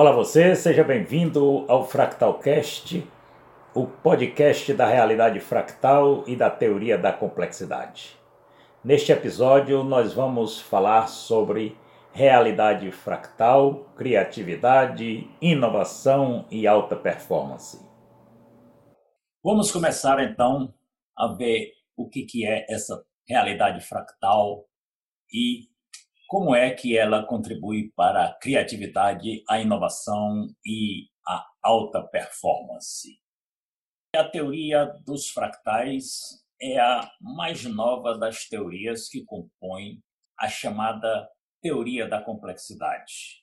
Olá você, seja bem-vindo ao Fractalcast, o podcast da realidade fractal e da teoria da complexidade. Neste episódio nós vamos falar sobre realidade fractal, criatividade, inovação e alta performance. Vamos começar então a ver o que, é essa realidade fractal e como é que ela contribui para a criatividade, a inovação e a alta performance. A teoria dos fractais é a mais nova das teorias que compõem a chamada teoria da complexidade.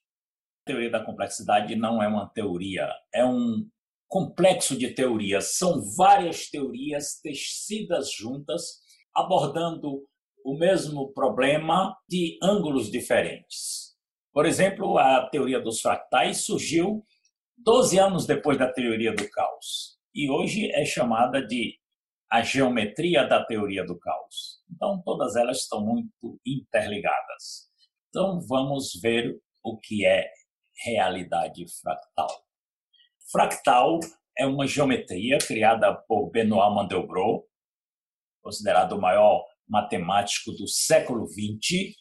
A teoria da complexidade não é uma teoria, é um complexo de teorias. São várias teorias tecidas juntas, abordando o mesmo problema de ângulos diferentes. Por exemplo, a teoria dos fractais surgiu 12 anos depois da teoria do caos e hoje é chamada de a geometria da teoria do caos. Então, todas elas estão muito interligadas. Então, vamos ver o que é realidade fractal. Fractal é uma geometria criada por Benoit Mandelbrot, considerado o maior matemático do século XX,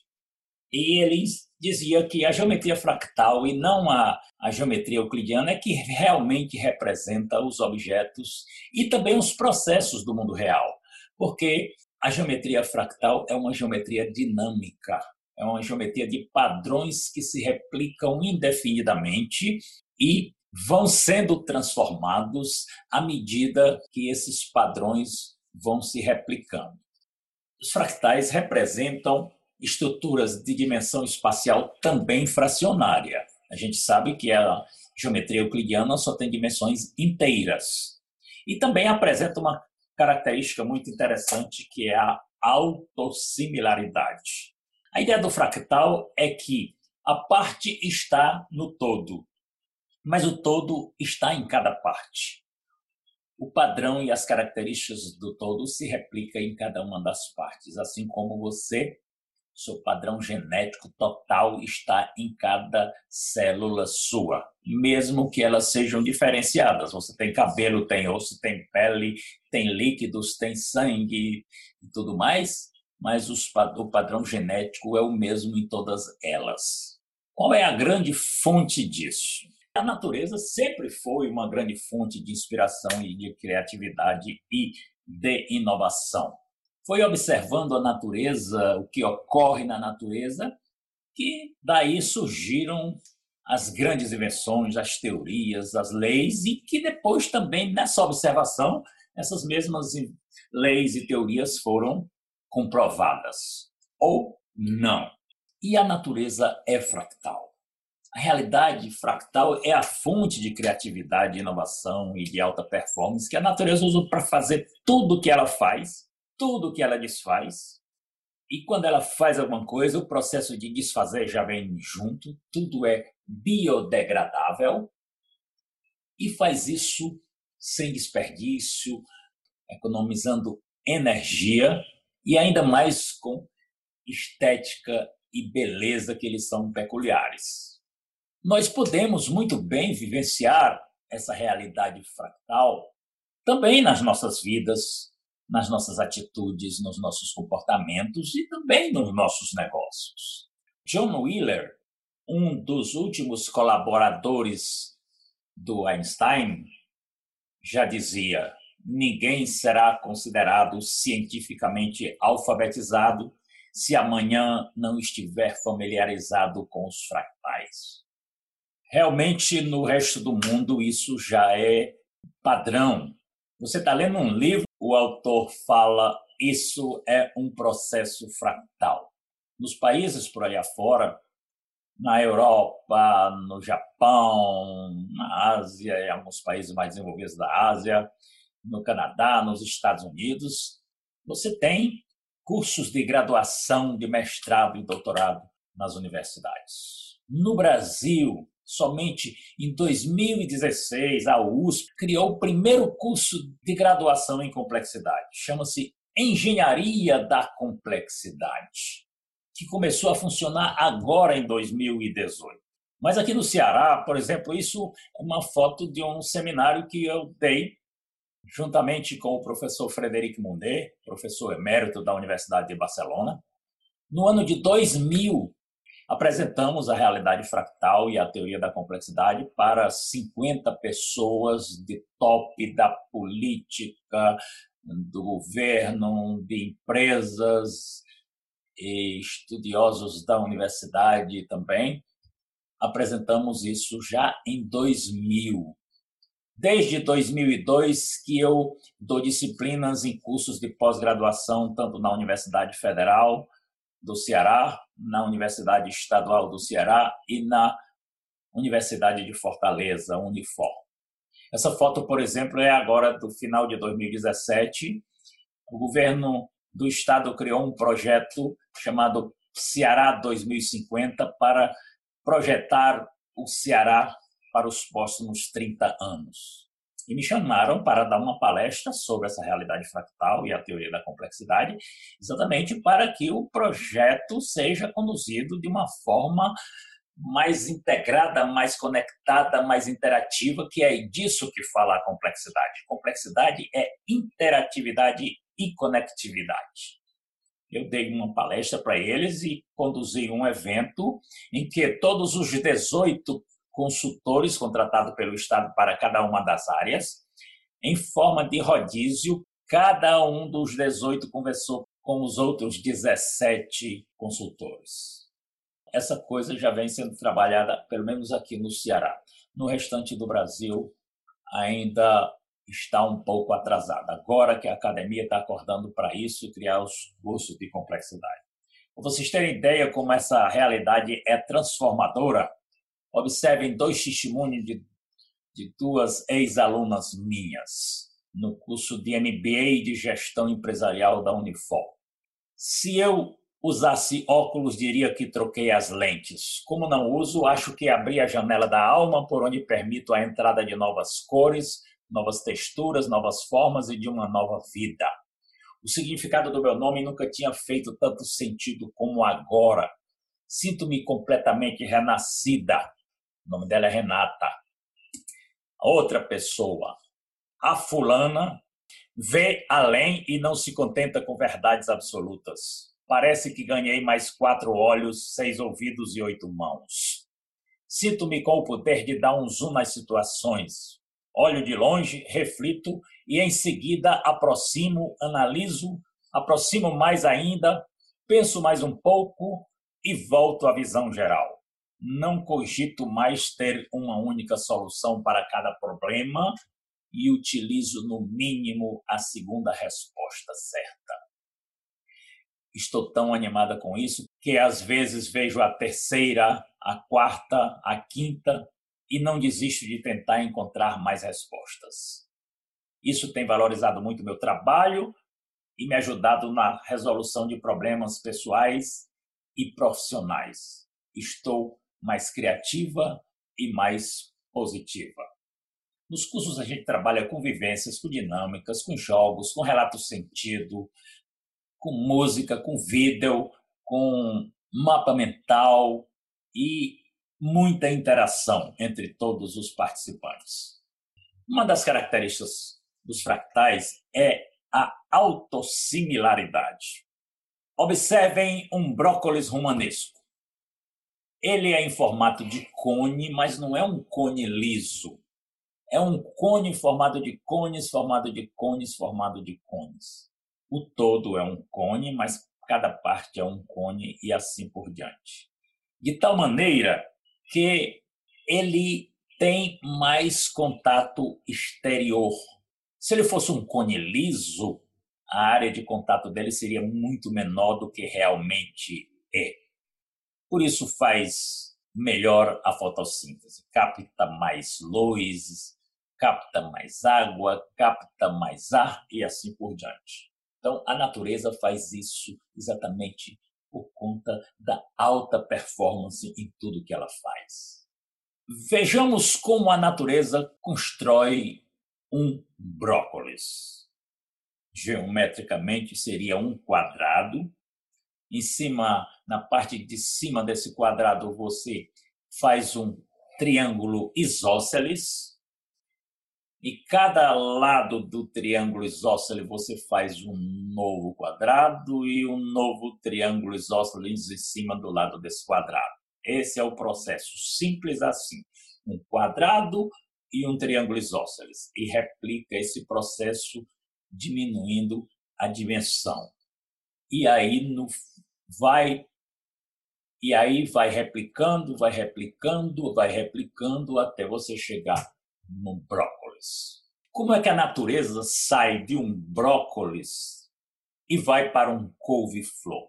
e ele dizia que a geometria fractal e não a, a geometria euclidiana é que realmente representa os objetos e também os processos do mundo real, porque a geometria fractal é uma geometria dinâmica, é uma geometria de padrões que se replicam indefinidamente e vão sendo transformados à medida que esses padrões vão se replicando. Os fractais representam estruturas de dimensão espacial também fracionária. A gente sabe que a geometria euclidiana só tem dimensões inteiras. E também apresenta uma característica muito interessante que é a autossimilaridade. A ideia do fractal é que a parte está no todo, mas o todo está em cada parte o padrão e as características do todo se replica em cada uma das partes, assim como você, seu padrão genético total está em cada célula sua, mesmo que elas sejam diferenciadas. Você tem cabelo, tem osso, tem pele, tem líquidos, tem sangue e tudo mais, mas os, o padrão genético é o mesmo em todas elas. Qual é a grande fonte disso? A natureza sempre foi uma grande fonte de inspiração e de criatividade e de inovação. Foi observando a natureza, o que ocorre na natureza, que daí surgiram as grandes invenções, as teorias, as leis, e que depois também, nessa observação, essas mesmas leis e teorias foram comprovadas. Ou não. E a natureza é fractal. A realidade fractal é a fonte de criatividade, inovação e de alta performance que a natureza usa para fazer tudo o que ela faz, tudo o que ela desfaz. E quando ela faz alguma coisa, o processo de desfazer já vem junto, tudo é biodegradável e faz isso sem desperdício, economizando energia e ainda mais com estética e beleza que eles são peculiares. Nós podemos muito bem vivenciar essa realidade fractal também nas nossas vidas, nas nossas atitudes, nos nossos comportamentos e também nos nossos negócios. John Wheeler, um dos últimos colaboradores do Einstein, já dizia: ninguém será considerado cientificamente alfabetizado se amanhã não estiver familiarizado com os fractais. Realmente, no resto do mundo, isso já é padrão. Você está lendo um livro, o autor fala isso é um processo fractal. Nos países por aí afora, na Europa, no Japão, na Ásia, em alguns países mais desenvolvidos da Ásia, no Canadá, nos Estados Unidos, você tem cursos de graduação, de mestrado e doutorado nas universidades. No Brasil, Somente em 2016, a USP criou o primeiro curso de graduação em complexidade. Chama-se Engenharia da Complexidade, que começou a funcionar agora em 2018. Mas aqui no Ceará, por exemplo, isso é uma foto de um seminário que eu dei juntamente com o professor Frederic Mundet, professor emérito da Universidade de Barcelona. No ano de 2000, apresentamos a realidade fractal e a teoria da complexidade para 50 pessoas de top da política, do governo, de empresas, e estudiosos da universidade também apresentamos isso já em 2000. Desde 2002 que eu dou disciplinas em cursos de pós-graduação, tanto na Universidade Federal do Ceará, na Universidade Estadual do Ceará e na Universidade de Fortaleza, Unifor. Essa foto, por exemplo, é agora do final de 2017. O governo do estado criou um projeto chamado Ceará 2050 para projetar o Ceará para os próximos 30 anos. E me chamaram para dar uma palestra sobre essa realidade fractal e a teoria da complexidade, exatamente para que o projeto seja conduzido de uma forma mais integrada, mais conectada, mais interativa, que é disso que fala a complexidade. Complexidade é interatividade e conectividade eu dei uma palestra para eles e conduzi um evento em que todos os 18 consultores contratados pelo Estado para cada uma das áreas, em forma de rodízio, cada um dos 18 conversou com os outros 17 consultores. Essa coisa já vem sendo trabalhada, pelo menos aqui no Ceará. No restante do Brasil, ainda está um pouco atrasada. Agora que a academia está acordando para isso, criar os cursos de complexidade. Para vocês terem ideia como essa realidade é transformadora, observem dois testemunhos de, de duas ex-alunas minhas no curso de MBA de Gestão Empresarial da Unifor. Se eu usasse óculos, diria que troquei as lentes. Como não uso, acho que abri a janela da alma por onde permito a entrada de novas cores, novas texturas, novas formas e de uma nova vida. O significado do meu nome nunca tinha feito tanto sentido como agora. Sinto-me completamente renascida. O nome dela é Renata. Outra pessoa, a fulana, vê além e não se contenta com verdades absolutas. Parece que ganhei mais quatro olhos, seis ouvidos e oito mãos. Sinto-me com o poder de dar um zoom nas situações, olho de longe, reflito e em seguida aproximo, analiso, aproximo mais ainda, penso mais um pouco e volto à visão geral. Não cogito mais ter uma única solução para cada problema e utilizo no mínimo a segunda resposta certa. Estou tão animada com isso que às vezes vejo a terceira, a quarta, a quinta e não desisto de tentar encontrar mais respostas. Isso tem valorizado muito meu trabalho e me ajudado na resolução de problemas pessoais e profissionais. Estou mais criativa e mais positiva. Nos cursos a gente trabalha com vivências, com dinâmicas, com jogos, com relato sentido, com música, com vídeo, com mapa mental e muita interação entre todos os participantes. Uma das características dos fractais é a autossimilaridade. Observem um brócolis romanesco. Ele é em formato de cone, mas não é um cone liso. É um cone formado de cones, formado de cones, formado de cones. O todo é um cone, mas cada parte é um cone e assim por diante. De tal maneira que ele tem mais contato exterior. Se ele fosse um cone liso, a área de contato dele seria muito menor do que realmente é. Por isso faz melhor a fotossíntese, capta mais luz, capta mais água, capta mais ar e assim por diante. Então a natureza faz isso exatamente por conta da alta performance em tudo que ela faz. Vejamos como a natureza constrói um brócolis. Geometricamente seria um quadrado. Em cima, na parte de cima desse quadrado, você faz um triângulo isósceles e cada lado do triângulo isósceles você faz um novo quadrado e um novo triângulo isósceles em cima do lado desse quadrado. Esse é o processo, simples assim. Um quadrado e um triângulo isósceles. E replica esse processo diminuindo a dimensão. E aí no, vai e aí vai replicando, vai replicando, vai replicando até você chegar no brócolis. Como é que a natureza sai de um brócolis e vai para um couve-flor?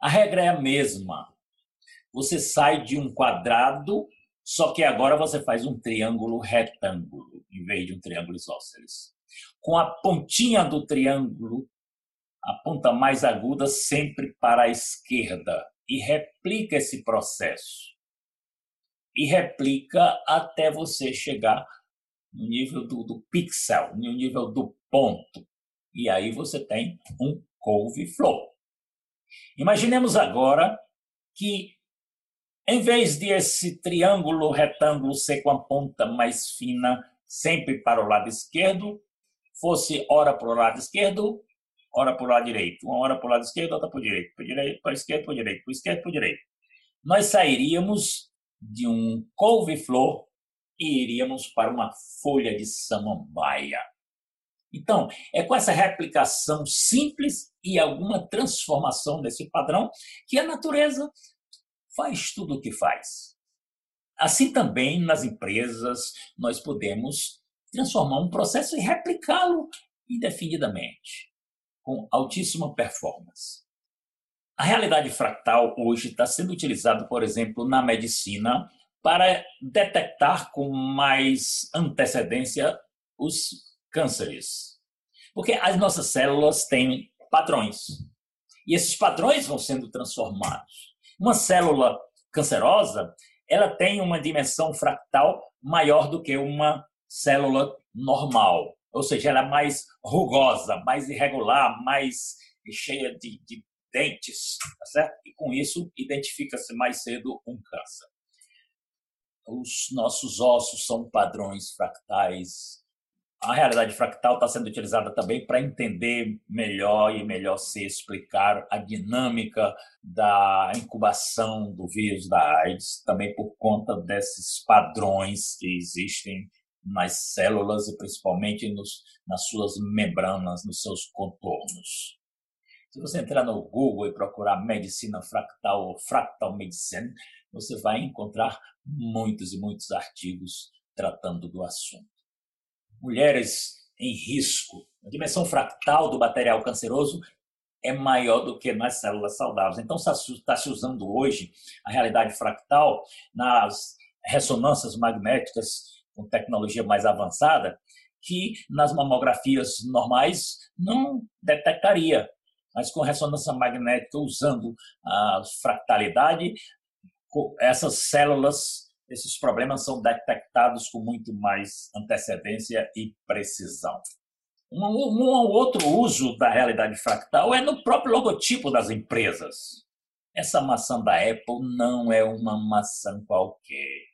A regra é a mesma. Você sai de um quadrado, só que agora você faz um triângulo retângulo, em vez de um triângulo isósceles. Com a pontinha do triângulo, a ponta mais aguda sempre para a esquerda, e replica esse processo. E replica até você chegar no nível do, do pixel, no nível do ponto. E aí você tem um couve-flor. Imaginemos agora que, em vez de esse triângulo retângulo ser com a ponta mais fina sempre para o lado esquerdo, fosse ora para o lado esquerdo, hora para o lado direito, uma hora para o lado esquerdo, outra para o direito, para direito, para esquerda, para direito, para esquerda, para direito. Nós sairíamos de um couve-flor e iríamos para uma folha de samambaia. Então, é com essa replicação simples e alguma transformação desse padrão que a natureza faz tudo o que faz. Assim também nas empresas nós podemos transformar um processo e replicá-lo indefinidamente com altíssima performance. A realidade fractal hoje está sendo utilizada, por exemplo, na medicina para detectar com mais antecedência os cânceres. Porque as nossas células têm padrões. E esses padrões vão sendo transformados. Uma célula cancerosa, ela tem uma dimensão fractal maior do que uma célula normal ou seja, ela é mais rugosa, mais irregular, mais cheia de, de dentes, tá certo? E com isso identifica-se mais cedo um câncer. Os nossos ossos são padrões fractais. A realidade fractal está sendo utilizada também para entender melhor e melhor se explicar a dinâmica da incubação do vírus da AIDS, também por conta desses padrões que existem nas células e principalmente nos, nas suas membranas, nos seus contornos. Se você entrar no Google e procurar medicina fractal ou fractal medicine, você vai encontrar muitos e muitos artigos tratando do assunto. Mulheres em risco. A dimensão fractal do material canceroso é maior do que nas células saudáveis. Então, está se usando hoje a realidade fractal nas ressonâncias magnéticas com tecnologia mais avançada, que nas mamografias normais não detectaria. Mas com ressonância magnética, usando a fractalidade, essas células, esses problemas são detectados com muito mais antecedência e precisão. Um, um outro uso da realidade fractal é no próprio logotipo das empresas. Essa maçã da Apple não é uma maçã qualquer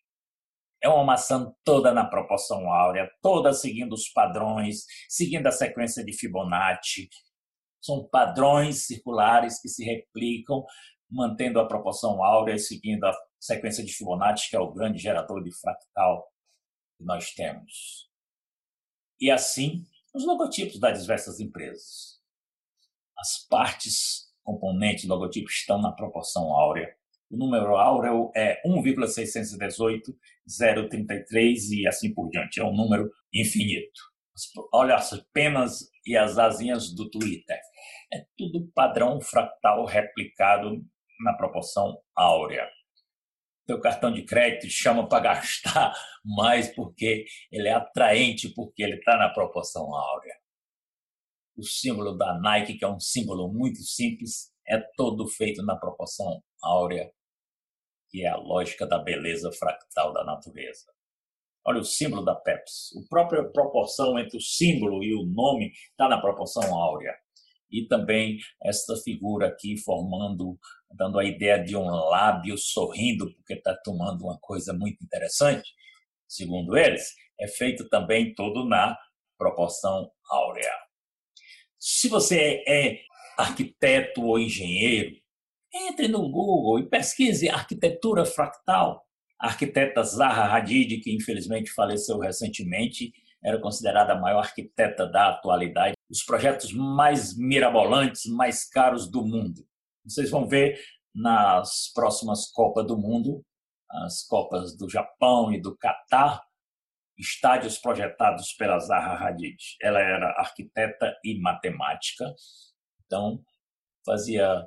é uma maçã toda na proporção áurea, toda seguindo os padrões, seguindo a sequência de Fibonacci. São padrões circulares que se replicam, mantendo a proporção áurea e seguindo a sequência de Fibonacci, que é o grande gerador de fractal que nós temos. E assim, os logotipos das diversas empresas. As partes componentes do logotipo estão na proporção áurea o número áureo é 1,618, 033 e assim por diante. É um número infinito. Olha as penas e as asinhas do Twitter. É tudo padrão fractal replicado na proporção áurea. Teu cartão de crédito chama para gastar mais porque ele é atraente, porque ele está na proporção áurea. O símbolo da Nike, que é um símbolo muito simples, é todo feito na proporção áurea que é a lógica da beleza fractal da natureza. Olha o símbolo da Pepsi. A própria proporção entre o símbolo e o nome está na proporção áurea. e também esta figura aqui formando, dando a ideia de um lábio sorrindo, porque está tomando uma coisa muito interessante, segundo eles, é feito também todo na proporção áurea. Se você é arquiteto ou engenheiro, entre no Google e pesquise arquitetura fractal. A arquiteta Zaha Hadid, que infelizmente faleceu recentemente, era considerada a maior arquiteta da atualidade. Os projetos mais mirabolantes, mais caros do mundo. Vocês vão ver nas próximas Copas do Mundo, as Copas do Japão e do Catar, estádios projetados pela Zaha Hadid. Ela era arquiteta e matemática, então fazia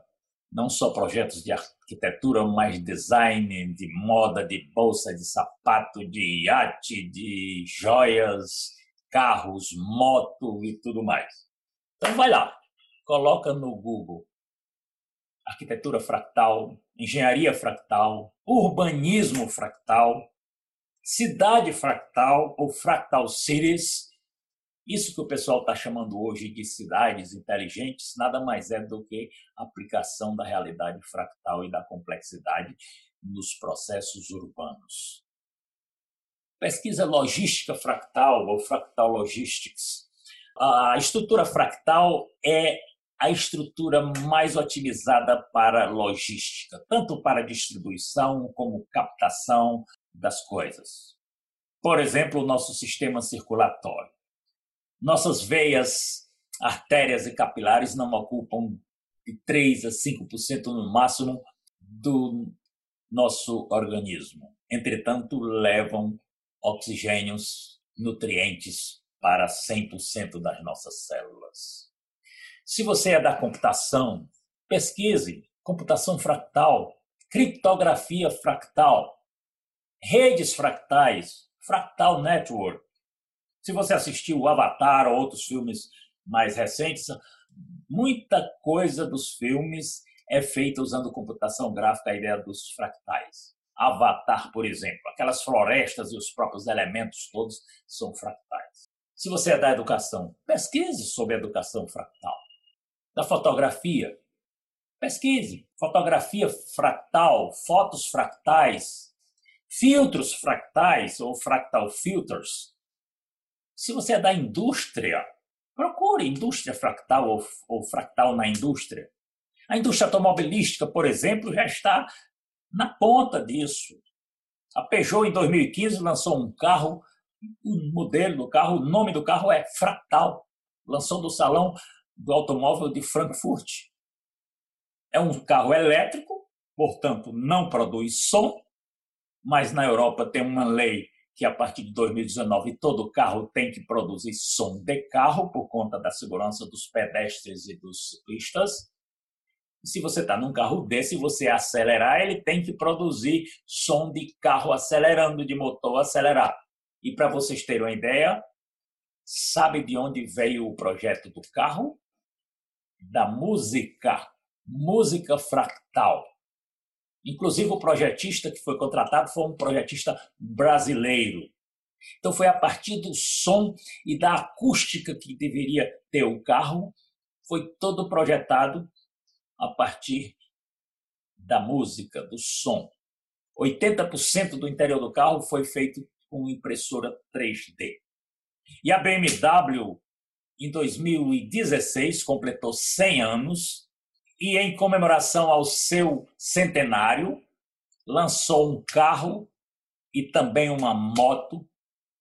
não só projetos de arquitetura, mas design, de moda, de bolsa, de sapato, de iate, de joias, carros, moto e tudo mais. Então vai lá, coloca no Google arquitetura fractal, engenharia fractal, urbanismo fractal, cidade fractal ou fractal cities. Isso que o pessoal está chamando hoje de cidades inteligentes nada mais é do que a aplicação da realidade fractal e da complexidade nos processos urbanos. Pesquisa logística fractal ou fractal logistics. A estrutura fractal é a estrutura mais otimizada para logística, tanto para distribuição como captação das coisas. Por exemplo, o nosso sistema circulatório. Nossas veias, artérias e capilares não ocupam de 3 a 5% no máximo do nosso organismo. Entretanto, levam oxigênios, nutrientes para 100% das nossas células. Se você é da computação, pesquise computação fractal, criptografia fractal, redes fractais, fractal network. Se você assistiu o Avatar ou outros filmes mais recentes, muita coisa dos filmes é feita usando computação gráfica, a ideia dos fractais. Avatar, por exemplo, aquelas florestas e os próprios elementos todos são fractais. Se você é da educação, pesquise sobre educação fractal da fotografia. Pesquise fotografia fractal, fotos fractais, filtros fractais ou fractal filters. Se você é da indústria, procure indústria fractal ou, ou fractal na indústria. A indústria automobilística, por exemplo, já está na ponta disso. A Peugeot, em 2015, lançou um carro, um modelo do carro, o nome do carro é Fractal. Lançou do salão do automóvel de Frankfurt. É um carro elétrico, portanto, não produz som, mas na Europa tem uma lei que a partir de 2019 todo carro tem que produzir som de carro por conta da segurança dos pedestres e dos ciclistas. Se você está num carro desse e você acelerar, ele tem que produzir som de carro acelerando, de motor acelerado. E para vocês terem uma ideia, sabe de onde veio o projeto do carro? da música, música fractal. Inclusive, o projetista que foi contratado foi um projetista brasileiro. Então, foi a partir do som e da acústica que deveria ter o carro, foi todo projetado a partir da música, do som. 80% do interior do carro foi feito com impressora 3D. E a BMW em 2016, completou 100 anos e, em comemoração ao seu centenário, lançou um carro e também uma moto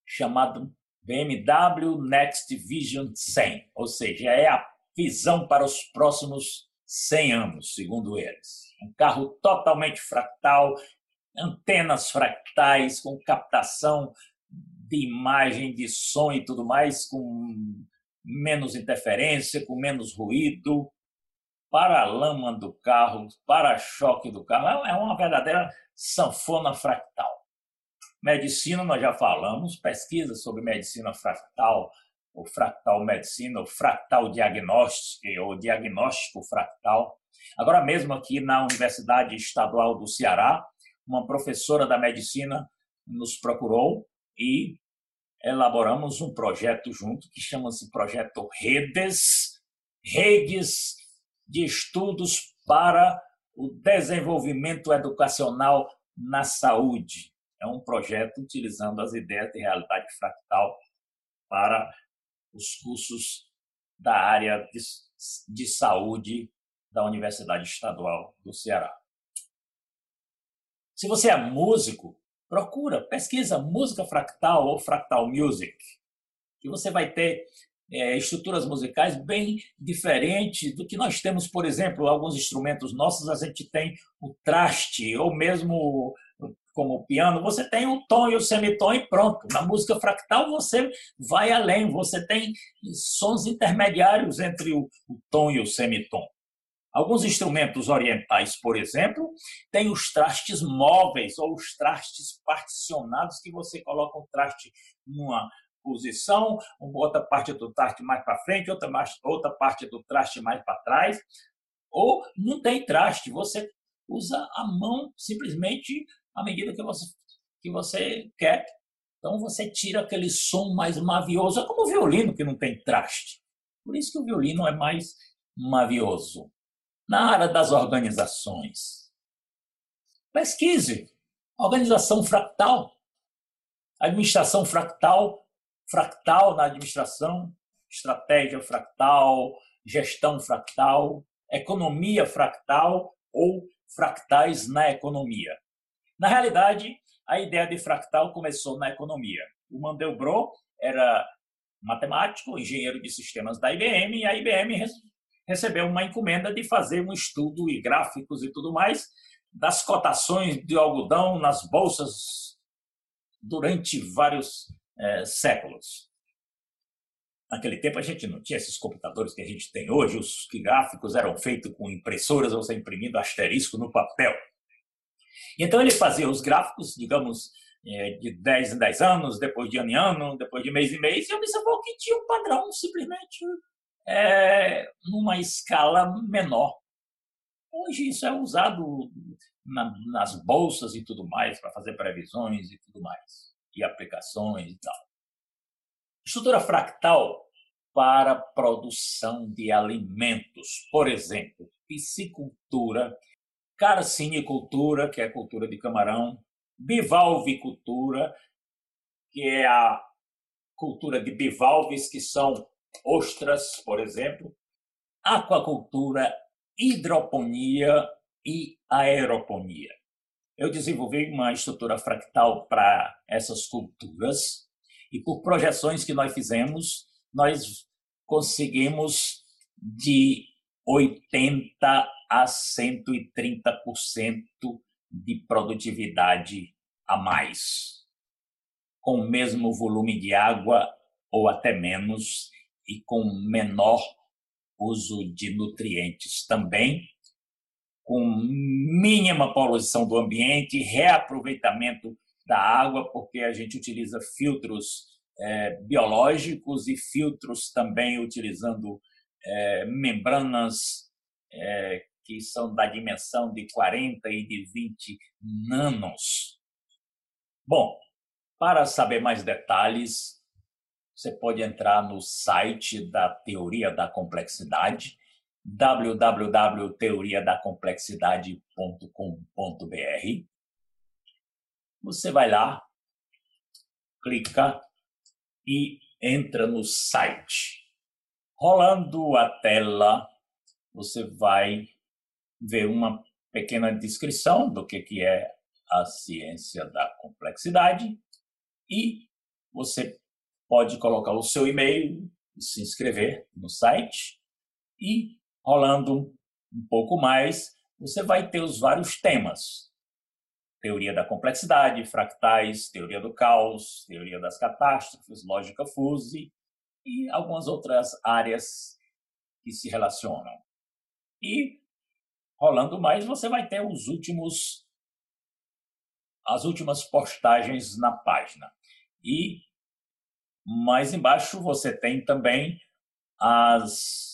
chamado BMW Next Vision 100, ou seja, é a visão para os próximos 100 anos, segundo eles. Um carro totalmente fractal, antenas fractais com captação de imagem, de som e tudo mais, com menos interferência, com menos ruído, para-lama do carro, para-choque do carro. É uma verdadeira sanfona fractal. Medicina, nós já falamos, pesquisa sobre medicina fractal, ou fractal medicina, ou fractal diagnóstico, ou diagnóstico fractal. Agora mesmo aqui na Universidade Estadual do Ceará, uma professora da medicina nos procurou e elaboramos um projeto junto que chama-se Projeto Redes, redes de estudos para o desenvolvimento educacional na saúde. É um projeto utilizando as ideias de realidade fractal para os cursos da área de, de saúde da Universidade Estadual do Ceará. Se você é músico, procura, pesquisa música fractal ou fractal music, que você vai ter é, estruturas musicais bem diferentes do que nós temos, por exemplo, alguns instrumentos nossos, a gente tem o traste, ou mesmo como o piano, você tem o tom e o semitom e pronto. Na música fractal você vai além, você tem sons intermediários entre o, o tom e o semitom. Alguns instrumentos orientais, por exemplo, têm os trastes móveis ou os trastes particionados que você coloca o traste numa posição, outra parte do traste mais para frente, outra, mais, outra parte do traste mais para trás. Ou não tem traste, você usa a mão simplesmente à medida que você, que você quer. Então você tira aquele som mais mavioso, é como o violino que não tem traste. Por isso que o violino é mais mavioso. Na área das organizações, pesquise. Organização fractal, administração fractal, fractal na administração, estratégia fractal, gestão fractal, economia fractal ou fractais na economia. Na realidade, a ideia de fractal começou na economia. O Mandelbrot era matemático, engenheiro de sistemas da IBM, e a IBM recebeu uma encomenda de fazer um estudo e gráficos e tudo mais das cotações de algodão nas bolsas durante vários é, séculos. Naquele tempo a gente não tinha esses computadores que a gente tem hoje, os gráficos eram feitos com impressoras, você imprimindo asterisco no papel. Então ele fazia os gráficos, digamos, é, de 10 em 10 anos, depois de ano em ano, depois de mês em mês, e observou que tinha um padrão simplesmente é, numa escala menor. Hoje isso é usado na, nas bolsas e tudo mais, para fazer previsões e tudo mais, e aplicações e tal. Estrutura fractal para produção de alimentos, por exemplo, piscicultura, carcinicultura, que é a cultura de camarão, bivalvicultura, que é a cultura de bivalves, que são ostras, por exemplo, aquacultura, hidroponia e aeroponia. Eu desenvolvi uma estrutura fractal para essas culturas e por projeções que nós fizemos, nós conseguimos de 80 a 130% de produtividade a mais, com o mesmo volume de água ou até menos e com menor uso de nutrientes também, com mínima poluição do ambiente, reaproveitamento da água, porque a gente utiliza filtros é, biológicos e filtros também utilizando é, membranas é, que são da dimensão de 40 e de 20 nanos. Bom, para saber mais detalhes, você pode entrar no site da Teoria da Complexidade, www.teoriadacomplexidade.com.br. Você vai lá, clica e entra no site. Rolando a tela, você vai ver uma pequena descrição do que, que é a ciência da complexidade e você pode colocar o seu e-mail e se inscrever no site. E, rolando um pouco mais, você vai ter os vários temas. Teoria da complexidade, fractais, teoria do caos, teoria das catástrofes, lógica fuse e algumas outras áreas que se relacionam. E, rolando mais, você vai ter os últimos as últimas postagens na página. E mais embaixo você tem também as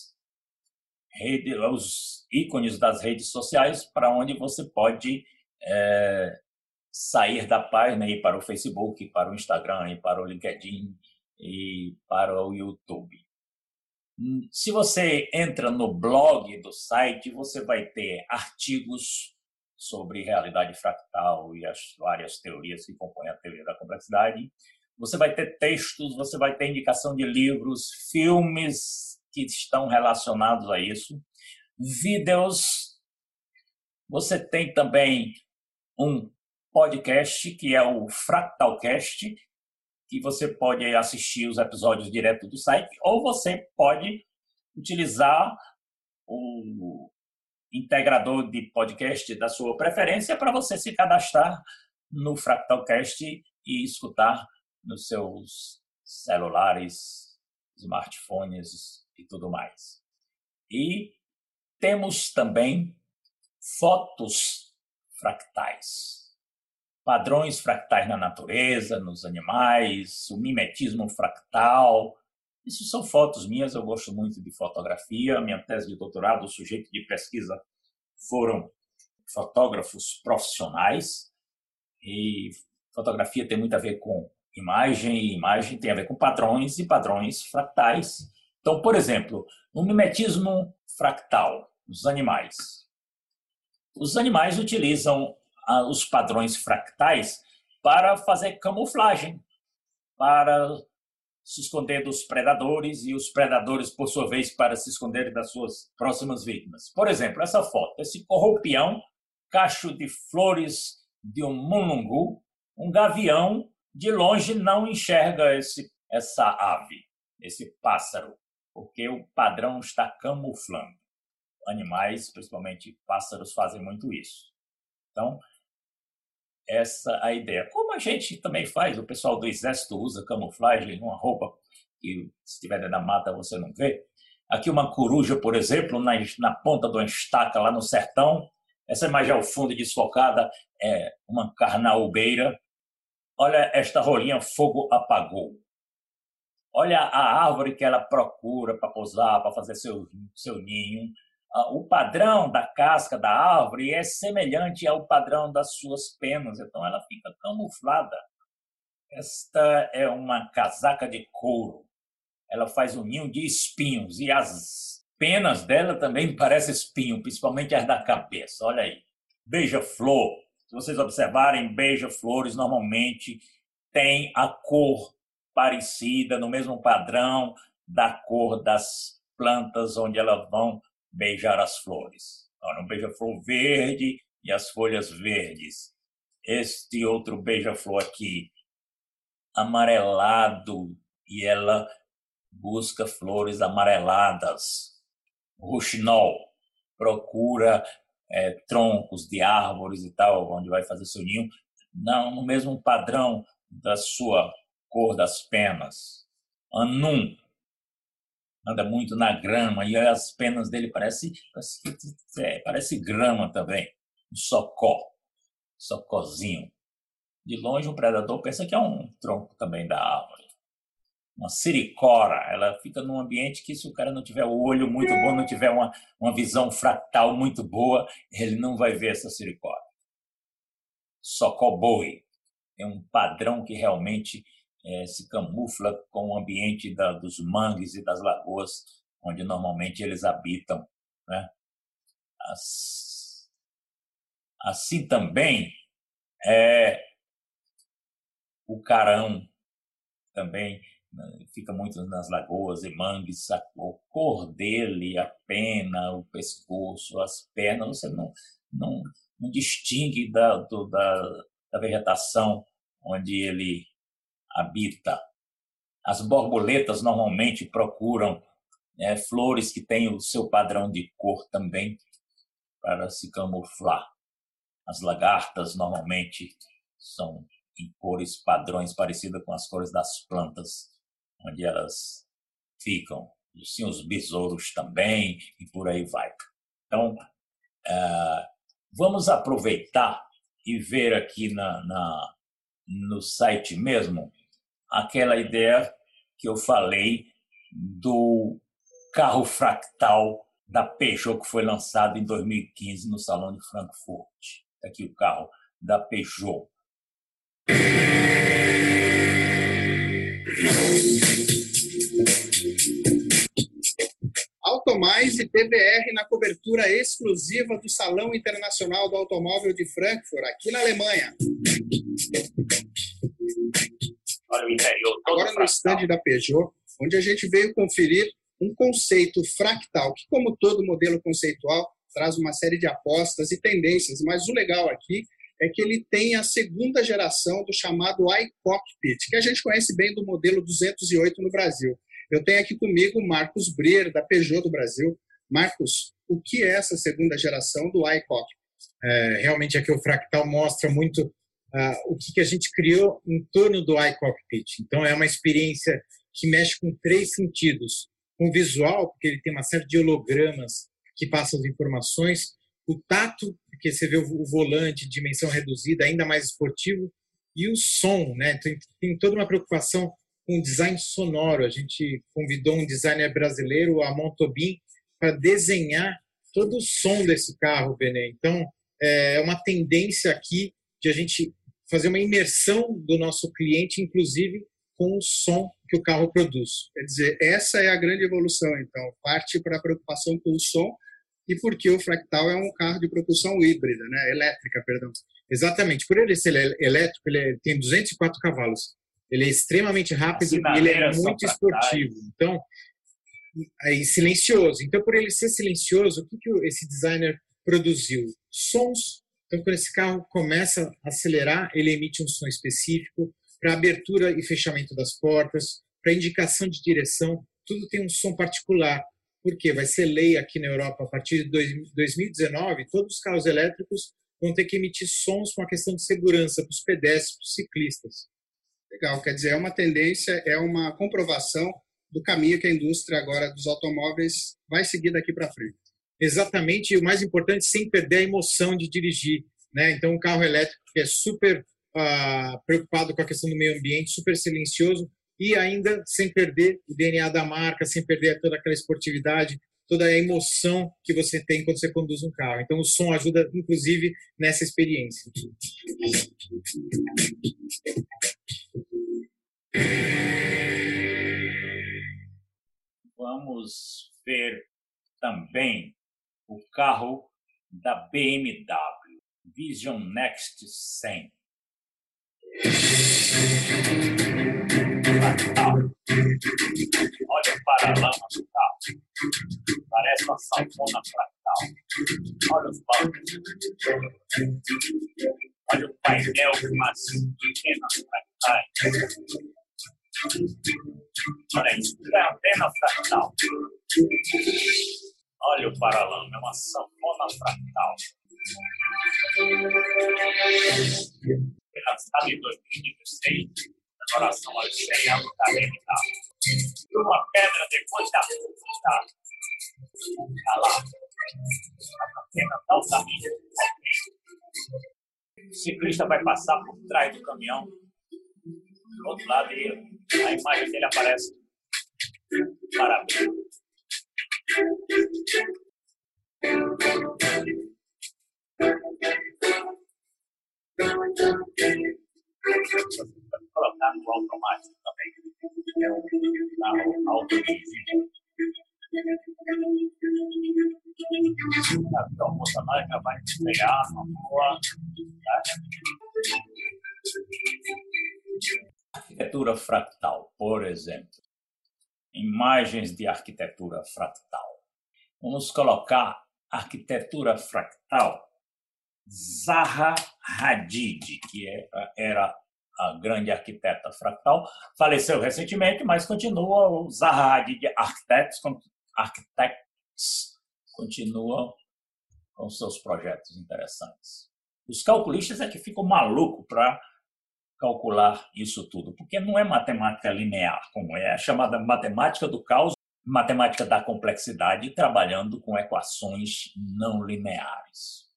redes, os ícones das redes sociais para onde você pode é, sair da página e ir para o Facebook, para o Instagram, e para o LinkedIn e para o YouTube. Se você entra no blog do site, você vai ter artigos sobre realidade fractal e as várias teorias que compõem a teoria da complexidade. Você vai ter textos, você vai ter indicação de livros, filmes que estão relacionados a isso, vídeos. Você tem também um podcast que é o Fractalcast, que você pode assistir os episódios direto do site, ou você pode utilizar o integrador de podcast da sua preferência para você se cadastrar no Fractalcast e escutar nos seus celulares, smartphones e tudo mais. E temos também fotos fractais padrões fractais na natureza, nos animais, o mimetismo fractal. Isso são fotos minhas, eu gosto muito de fotografia. Minha tese de doutorado, o sujeito de pesquisa foram fotógrafos profissionais. E fotografia tem muito a ver com imagem, e imagem tem a ver com padrões e padrões fractais. Então, por exemplo, no mimetismo fractal, os animais. Os animais utilizam os padrões fractais para fazer camuflagem, para se esconder dos predadores e os predadores, por sua vez, para se esconderem das suas próximas vítimas. Por exemplo, essa foto, esse corrupião, cacho de flores de um mulungu, um gavião de longe não enxerga esse, essa ave, esse pássaro, porque o padrão está camuflando. Animais, principalmente pássaros, fazem muito isso. Então, essa a ideia. Como a gente também faz, o pessoal do exército usa camuflagem, uma roupa que se estiver da mata você não vê. Aqui uma coruja, por exemplo, na, na ponta de uma estaca lá no sertão. Essa imagem ao fundo desfocada é uma carnaúbeira. Olha esta rolinha, fogo apagou. Olha a árvore que ela procura para pousar, para fazer seu, seu ninho ah, o padrão da casca da árvore é semelhante ao padrão das suas penas, então ela fica camuflada. Esta é uma casaca de couro. Ela faz um ninho de espinhos e as penas dela também parecem espinho, principalmente as da cabeça. Olha aí. Beija-flor. Se vocês observarem, beija-flores normalmente têm a cor parecida, no mesmo padrão da cor das plantas onde elas vão beijar as flores. Olha, um beija-flor verde e as folhas verdes. Este outro beija-flor aqui, amarelado, e ela busca flores amareladas. Ruxinol procura é, troncos de árvores e tal, onde vai fazer seu ninho, não no mesmo padrão da sua cor das penas. Anum anda muito na grama e as penas dele parece parece, é, parece grama também, um socó, socózinho. De longe um predador pensa que é um tronco também da árvore. Uma siricora, ela fica num ambiente que se o cara não tiver o olho muito bom, não tiver uma, uma visão fractal muito boa, ele não vai ver essa siricora. Socoboi é um padrão que realmente é, se camufla com o ambiente da, dos mangues e das lagoas, onde normalmente eles habitam. Né? As, assim também é o carão também né, fica muito nas lagoas e mangues, a, cor dele, a pena, o pescoço, as pernas, você não, não, não distingue da, do, da, da vegetação onde ele habita. As borboletas normalmente procuram né, flores que têm o seu padrão de cor também para se camuflar. As lagartas normalmente são em cores padrões parecidas com as cores das plantas onde elas ficam. Sim, os besouros também e por aí vai. Então, uh, vamos aproveitar e ver aqui na, na, no site mesmo aquela ideia que eu falei do carro fractal da Peugeot que foi lançado em 2015 no Salão de Frankfurt. Tá aqui o carro da Peugeot. Tomás e TVR na cobertura exclusiva do Salão Internacional do Automóvel de Frankfurt, aqui na Alemanha. O interior. Agora no stand da Peugeot, onde a gente veio conferir um conceito fractal, que, como todo modelo conceitual, traz uma série de apostas e tendências, mas o legal aqui é que ele tem a segunda geração do chamado iCockpit, que a gente conhece bem do modelo 208 no Brasil. Eu tenho aqui comigo Marcos Breer, da Peugeot do Brasil. Marcos, o que é essa segunda geração do iCockpit? É, realmente aqui o Fractal mostra muito uh, o que, que a gente criou em torno do iCockpit. Então, é uma experiência que mexe com três sentidos. Com visual, porque ele tem uma série de hologramas que passam as informações. O tato, porque você vê o volante, dimensão reduzida, ainda mais esportivo. E o som, né? Então, tem toda uma preocupação com design sonoro. A gente convidou um designer brasileiro, Amon Tobin, para desenhar todo o som desse carro, Benê. Então, é uma tendência aqui de a gente fazer uma imersão do nosso cliente, inclusive com o som que o carro produz. Quer dizer, essa é a grande evolução, então, parte para a preocupação com o som e porque o Fractal é um carro de propulsão híbrida, né? elétrica, perdão. Exatamente. Por ele ser elétrico, ele tem 204 cavalos. Ele é extremamente rápido e ele é muito esportivo. Então, aí silencioso. Então, por ele ser silencioso, o que, que esse designer produziu? Sons. Então, quando esse carro começa a acelerar, ele emite um som específico para abertura e fechamento das portas, para indicação de direção, tudo tem um som particular. Porque vai ser lei aqui na Europa a partir de 2019, todos os carros elétricos vão ter que emitir sons com a questão de segurança para os pedestres, para os ciclistas. Legal, quer dizer, é uma tendência, é uma comprovação do caminho que a indústria agora dos automóveis vai seguir daqui para frente. Exatamente, o mais importante, sem perder a emoção de dirigir. Né? Então, um carro elétrico que é super uh, preocupado com a questão do meio ambiente, super silencioso, e ainda sem perder o DNA da marca, sem perder toda aquela esportividade, toda a emoção que você tem quando você conduz um carro. Então, o som ajuda, inclusive, nessa experiência. Vamos ver também o carro da BMW, Vision Next 100. Olha o paralama do carro. Parece uma sanfona fractal. Olha os bancos. Olha o painel com umas pequenas fractais. Olha isso, é antena fractal. Olha o paralama, é uma sanfona fractal lançado em 2016, agora são aos 100 anos da realidade. E uma pedra depois da está, está lá, a antena altamente O ciclista vai passar por trás do caminhão, do outro lado, a imagem dele aparece. Parabéns. No automático também, vai na rua. Arquitetura fractal, por exemplo. Imagens de arquitetura fractal. Vamos colocar arquitetura fractal Zaha Hadid, que é, era a grande arquiteta fractal, faleceu recentemente, mas continua o Zaha Hadid Architects, Architects continua com seus projetos interessantes. Os calculistas é que ficam malucos para calcular isso tudo, porque não é matemática linear, como é a chamada matemática do caos, matemática da complexidade, trabalhando com equações não lineares.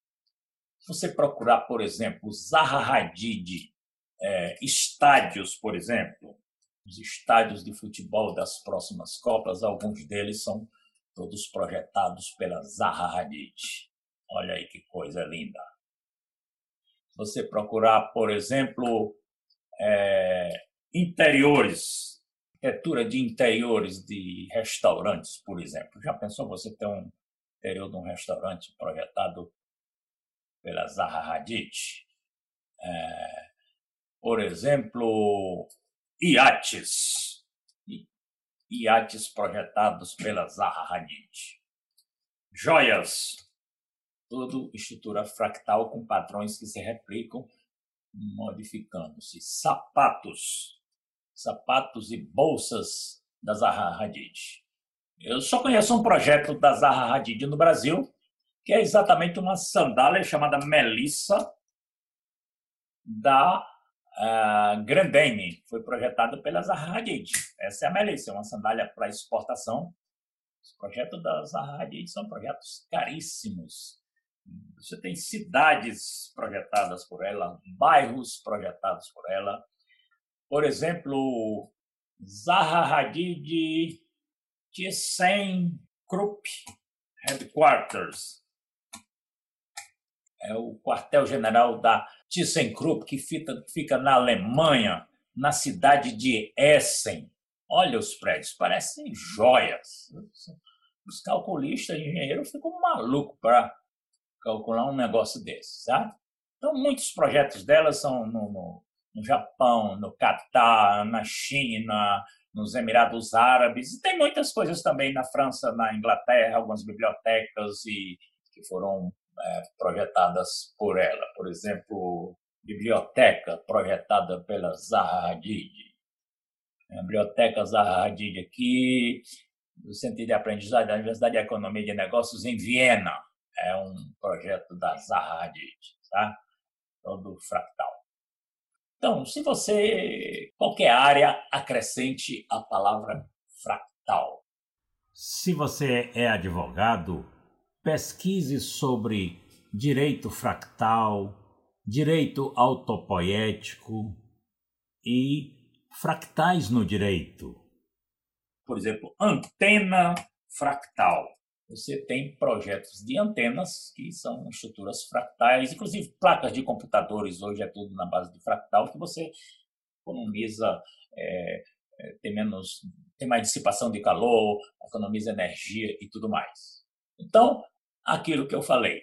Se você procurar, por exemplo, Zaha Hadid, é, estádios, por exemplo, os estádios de futebol das próximas Copas, alguns deles são todos projetados pela Zaha Hadid. Olha aí que coisa linda. Se você procurar, por exemplo, é, interiores arquitetura de interiores de restaurantes, por exemplo. Já pensou você ter um interior de um restaurante projetado pela Zaha Hadid? É, por exemplo, iates. Iates projetados pela Zaha Hadid. Joias. Tudo estrutura fractal com padrões que se replicam, modificando-se. Sapatos sapatos e bolsas da Zaha Hadid. Eu só conheço um projeto da Zaha Hadid no Brasil, que é exatamente uma sandália chamada Melissa da uh, Grandene. Foi projetada pela Zaha Hadid. Essa é a Melissa, é uma sandália para exportação. Os projetos da Zaha Hadid são projetos caríssimos. Você tem cidades projetadas por ela, bairros projetados por ela, por exemplo, Zaha Hadid ThyssenKrupp Headquarters. É o quartel-general da ThyssenKrupp, que fica, fica na Alemanha, na cidade de Essen. Olha os prédios, parecem joias. Os calculistas, engenheiros, ficam malucos para calcular um negócio desse, sabe? Então, muitos projetos delas são no, no no Japão, no Catar, na China, nos Emirados Árabes, e tem muitas coisas também na França, na Inglaterra, algumas bibliotecas e que foram é, projetadas por ela. Por exemplo, biblioteca projetada pela Zaha Hadid. A biblioteca Zaha Hadid aqui, no sentido de aprendizagem da Universidade de Economia e de Negócios em Viena. É um projeto da Zaha Hadid, tá? todo fractal. Então, se você, qualquer área, acrescente a palavra fractal. Se você é advogado, pesquise sobre direito fractal, direito autopoético e fractais no direito. Por exemplo, antena fractal você tem projetos de antenas, que são estruturas fractais, inclusive placas de computadores, hoje é tudo na base de fractal, que você economiza, é, é, tem, menos, tem mais dissipação de calor, economiza energia e tudo mais. Então, aquilo que eu falei.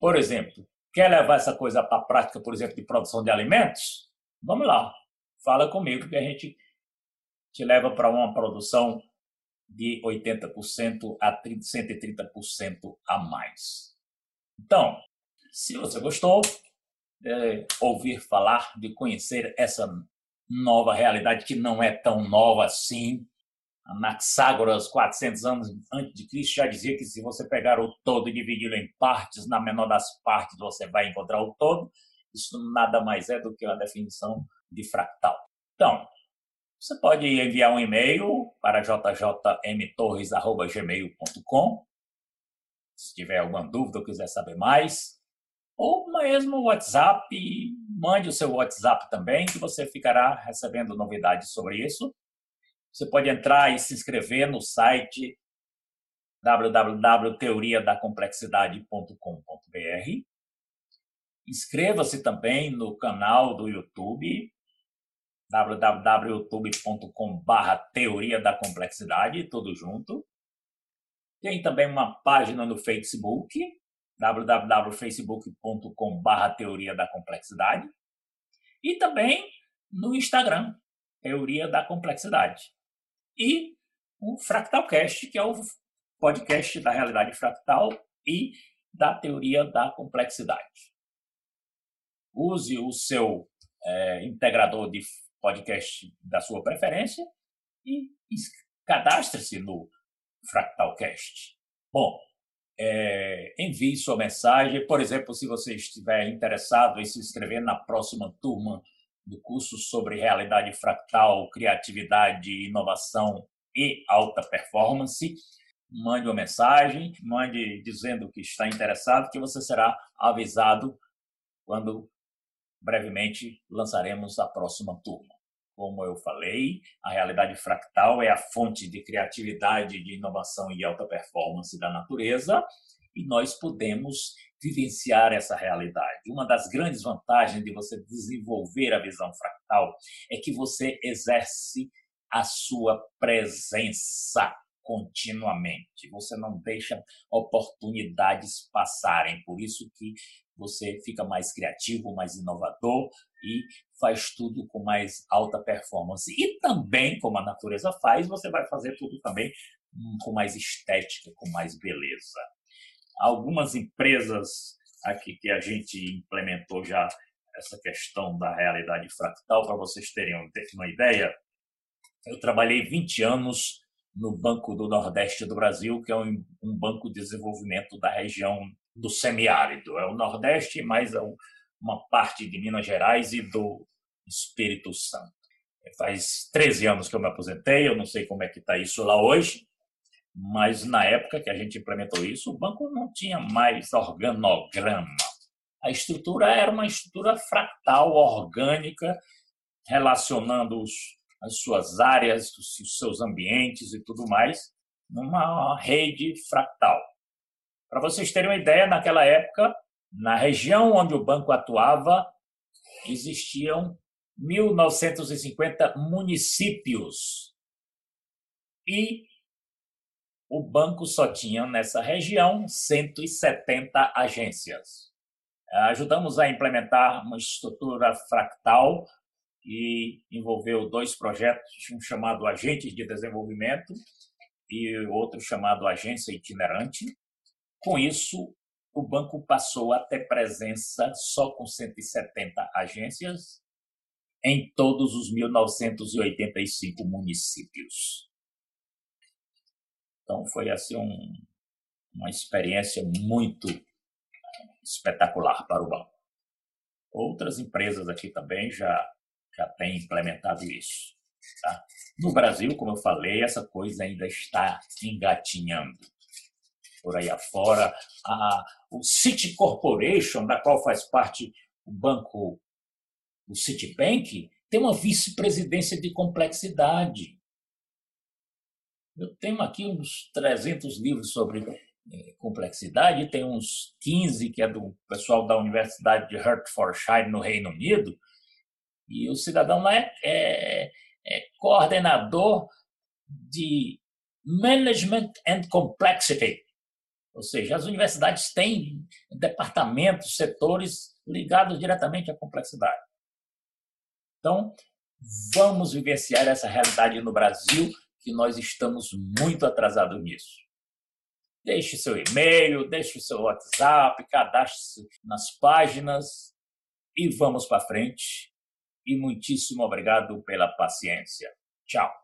Por exemplo, quer levar essa coisa para a prática, por exemplo, de produção de alimentos? Vamos lá, fala comigo que a gente te leva para uma produção de 80% a 130% a mais. Então, se você gostou de ouvir falar, de conhecer essa nova realidade que não é tão nova assim, Anaxágoras, 400 anos antes de Cristo, já dizia que se você pegar o todo e dividi-lo em partes, na menor das partes você vai encontrar o todo. Isso nada mais é do que a definição de fractal. Então, você pode enviar um e-mail para jjmtorres.gmail.com se tiver alguma dúvida ou quiser saber mais. Ou mesmo o WhatsApp, mande o seu WhatsApp também, que você ficará recebendo novidades sobre isso. Você pode entrar e se inscrever no site www.teoriadacomplexidade.com.br. Inscreva-se também no canal do YouTube www.youtube.com.br Teoria da Complexidade, tudo junto. Tem também uma página no Facebook, www.facebook.com.br Teoria da Complexidade. E também no Instagram, Teoria da Complexidade. E o Fractalcast, que é o podcast da realidade fractal e da teoria da complexidade. Use o seu é, integrador de podcast da sua preferência e cadastre-se no Fractalcast. Bom, é, envie sua mensagem. Por exemplo, se você estiver interessado em se inscrever na próxima turma do curso sobre realidade fractal, criatividade, inovação e alta performance, mande uma mensagem, mande dizendo que está interessado, que você será avisado quando brevemente lançaremos a próxima turma. Como eu falei, a realidade fractal é a fonte de criatividade, de inovação e alta performance da natureza, e nós podemos vivenciar essa realidade. Uma das grandes vantagens de você desenvolver a visão fractal é que você exerce a sua presença continuamente. Você não deixa oportunidades passarem. Por isso que você fica mais criativo, mais inovador e faz tudo com mais alta performance. E também, como a natureza faz, você vai fazer tudo também hum, com mais estética, com mais beleza. Algumas empresas aqui que a gente implementou já essa questão da realidade fractal, para vocês terem uma ideia, eu trabalhei 20 anos no Banco do Nordeste do Brasil, que é um, banco de desenvolvimento da região do semiárido. É o Nordeste, mais uma parte de Minas Gerais e do Espírito Santo. Faz 13 anos que eu me aposentei, eu não sei como é que está isso lá hoje, mas na época que a gente implementou isso, o banco não tinha mais organograma. A estrutura era uma estrutura fractal, orgânica, relacionando os, as suas áreas, os seus ambientes e tudo mais, numa rede fractal. Para vocês terem uma ideia, naquela época, na região onde o banco atuava, existiam 1.950 municípios. E o banco só tinha nessa região 170 agências. Ajudamos a implementar uma estrutura fractal que envolveu dois projetos, um chamado Agentes de Desenvolvimento e outro chamado Agência Itinerante. Com isso, o banco passou a ter presença só com 170 agências em todos os 1985 municípios. Então foi assim um, uma experiência muito espetacular para o banco. Outras empresas aqui também já já têm implementado isso. Tá? No Brasil, como eu falei, essa coisa ainda está engatinhando por aí afora. A, o City Corporation, da qual faz parte o banco, o Citibank, tem uma vice-presidência de complexidade. Eu tenho aqui uns 300 livros sobre é, complexidade, tem uns 15 que é do pessoal da Universidade de Hertfordshire, no Reino Unido, e o cidadão lá é, é, é coordenador de Management and Complexity, ou seja, as universidades têm departamentos, setores ligados diretamente à complexidade. Então, vamos vivenciar essa realidade no Brasil, que nós estamos muito atrasados nisso. Deixe seu e-mail, deixe seu WhatsApp, cadastre-se nas páginas e vamos para frente. E muitíssimo obrigado pela paciência. Tchau.